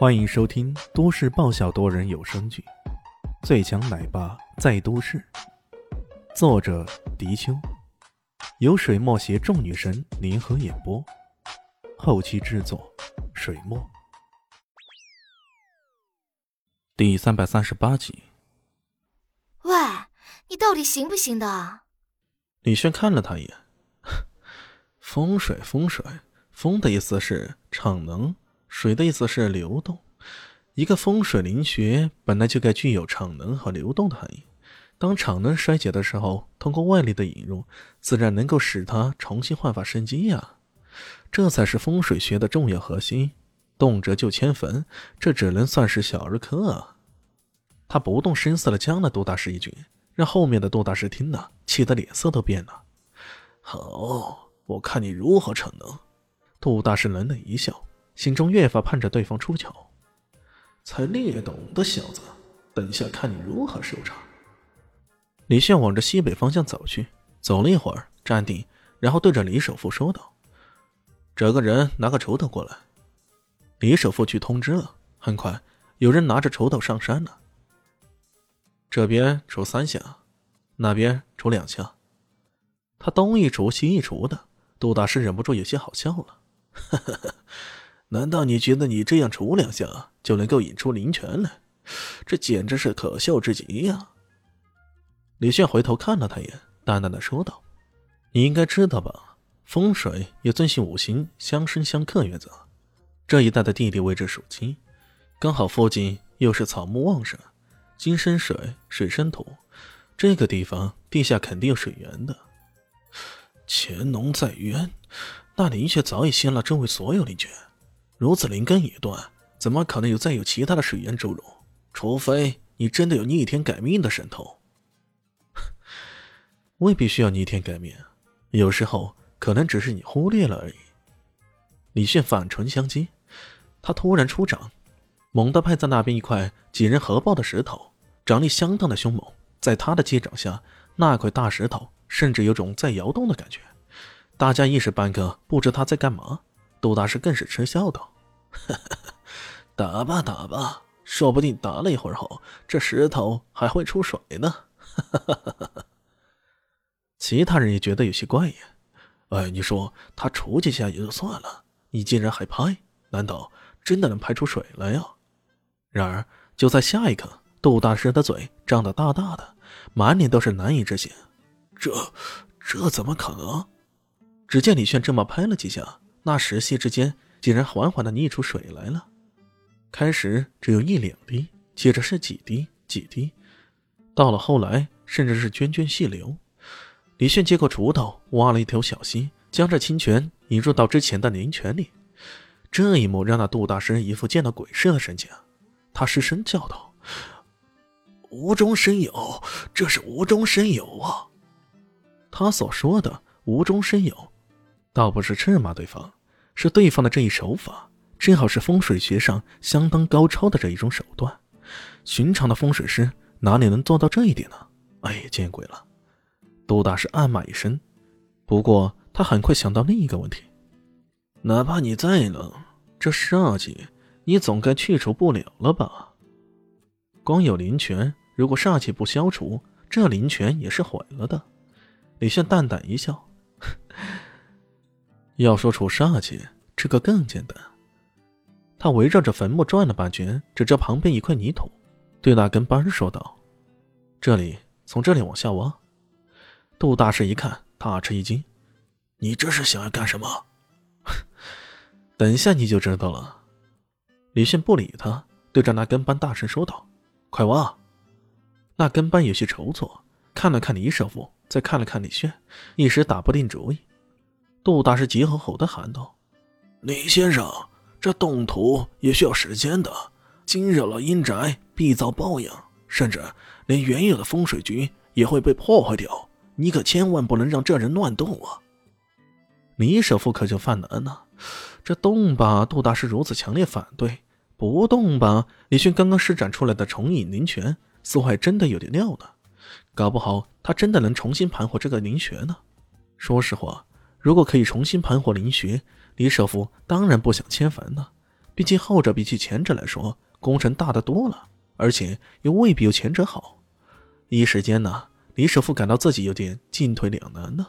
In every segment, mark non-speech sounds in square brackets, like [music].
欢迎收听都市爆笑多人有声剧《最强奶爸在都市》，作者：迪秋，由水墨携众女神联合演播，后期制作：水墨。第三百三十八集。喂，你到底行不行的？李轩看了他一眼，[laughs] 风水，风水，风的意思是逞能。水的意思是流动，一个风水灵穴本来就该具有场能和流动的含义。当场能衰竭的时候，通过外力的引入，自然能够使它重新焕发生机呀。这才是风水学的重要核心。动辄就迁坟，这只能算是小儿科啊。他不动声色的将了杜大师一军，让后面的杜大师听了，气得脸色都变了。好，我看你如何逞能。杜大师冷冷一笑。心中越发盼着对方出糗，才略懂的小子，等一下看你如何收场。李炫往着西北方向走去，走了一会儿，站定，然后对着李首富说道：“找个人拿个锄头过来。”李首富去通知了，很快有人拿着锄头上山了。这边锄三下，那边锄两下，他东一锄西一锄的，杜大师忍不住有些好笑了，哈哈哈。难道你觉得你这样杵两下就能够引出灵泉来？这简直是可笑至极呀！李炫回头看了他一眼，淡淡的说道：“你应该知道吧？风水也遵循五行相生相克原则。这一带的地理位置属金，刚好附近又是草木旺盛，金生水，水生土，这个地方地下肯定有水源的。潜龙在渊，那灵穴早已吸了周围所有灵泉。”如此灵根已断，怎么可能有再有其他的水源注入？除非你真的有逆天改命的神通。[laughs] 未必需要逆天改命，有时候可能只是你忽略了而已。李炫反唇相讥，他突然出掌，猛地拍在那边一块几人合抱的石头，掌力相当的凶猛。在他的击掌下，那块大石头甚至有种在摇动的感觉。大家一时半刻不知他在干嘛。杜大师更是嗤笑道：“ [laughs] 打吧打吧，说不定打了一会儿后，这石头还会出水呢。[laughs] ”其他人也觉得有些怪呀。哎，你说他杵几下也就算了，你竟然还拍，难道真的能拍出水来呀？然而就在下一刻，杜大师的嘴张得大大的，满脸都是难以置信。这这怎么可能？只见李炫这么拍了几下。那石隙之间，竟然缓缓的溢出水来了。开始只有一两滴，接着是几滴几滴，到了后来，甚至是涓涓细流。李炫接过锄头，挖了一条小溪，将这清泉引入到之前的灵泉里。这一幕让那杜大师一副见到鬼似的神情，他失声叫道：“无中生有，这是无中生有啊！”他所说的无中生有。倒不是斥骂对方，是对方的这一手法正好是风水学上相当高超的这一种手段。寻常的风水师哪里能做到这一点呢？哎，见鬼了！杜大师暗骂一声，不过他很快想到另一个问题：哪怕你再冷，这煞气你总该去除不了了吧？光有灵泉，如果煞气不消除，这灵泉也是毁了的。李炫淡淡一笑。要说除煞气，这个更简单。他围绕着坟墓转了半圈，指着旁边一块泥土，对那根班说道：“这里，从这里往下挖。”杜大师一看，大吃一惊：“你这是想要干什么？” [laughs] 等一下你就知道了。李炫不理他，对着那根班大声说道：“快挖！”那根班有些踌躇，看了看李师傅，再看了看李炫，一时打不定主意。杜大师急吼吼的喊道：“李先生，这动土也需要时间的，惊扰了阴宅必遭报应，甚至连原有的风水局也会被破坏掉。你可千万不能让这人乱动啊！”李首富可就犯难了，这动吧，杜大师如此强烈反对；不动吧，李迅刚刚施展出来的重影灵泉似乎还真的有点料呢，搞不好他真的能重新盘活这个灵穴呢。说实话。如果可以重新盘活林穴，李首富当然不想迁坟了。毕竟后者比起前者来说，工程大得多了，而且又未必有前者好。一时间呢，李首富感到自己有点进退两难呢。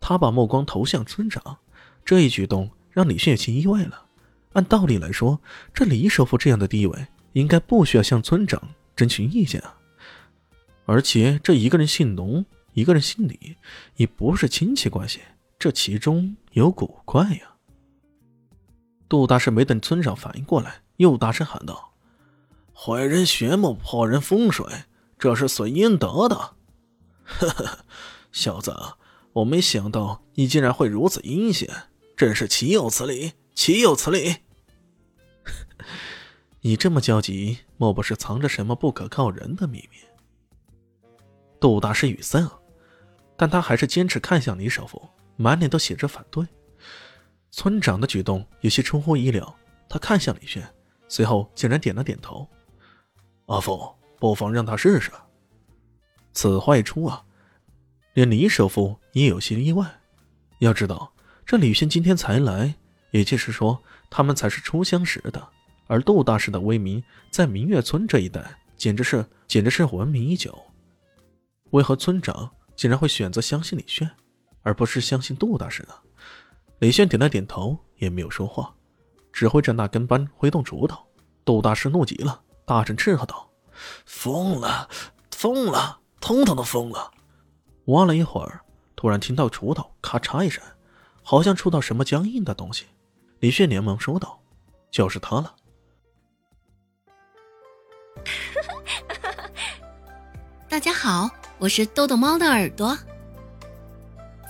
他把目光投向村长，这一举动让李炫有些意外了。按道理来说，这李首富这样的地位，应该不需要向村长征询意见啊。而且这一个人姓龙，一个人姓李，也不是亲戚关系，这其中有古怪呀。杜大师没等村长反应过来，又大声喊道：“坏人血目，破人风水，这是损阴德的。”呵呵，小子，我没想到你竟然会如此阴险，真是岂有此理！岂有此理！[laughs] 你这么焦急，莫不是藏着什么不可告人的秘密？杜大师语塞，但他还是坚持看向李首富，满脸都写着反对。村长的举动有些出乎意料，他看向李炫，随后竟然点了点头：“阿父，不妨让他试试。”此话一出啊，连李首富也有些意外。要知道，这李炫今天才来，也就是说，他们才是初相识的。而杜大师的威名在明月村这一带，简直是简直是闻名已久。为何村长竟然会选择相信李炫，而不是相信杜大师呢？李炫点了点头，也没有说话，指挥着那跟班挥动锄头。杜大师怒极了，大声斥喝道：“疯了，疯了，通通都疯了！”挖了一会儿，突然听到锄头咔嚓一声，好像触到什么僵硬的东西。李炫连忙说道：“就是他了。[laughs] ”大家好，我是豆豆猫的耳朵。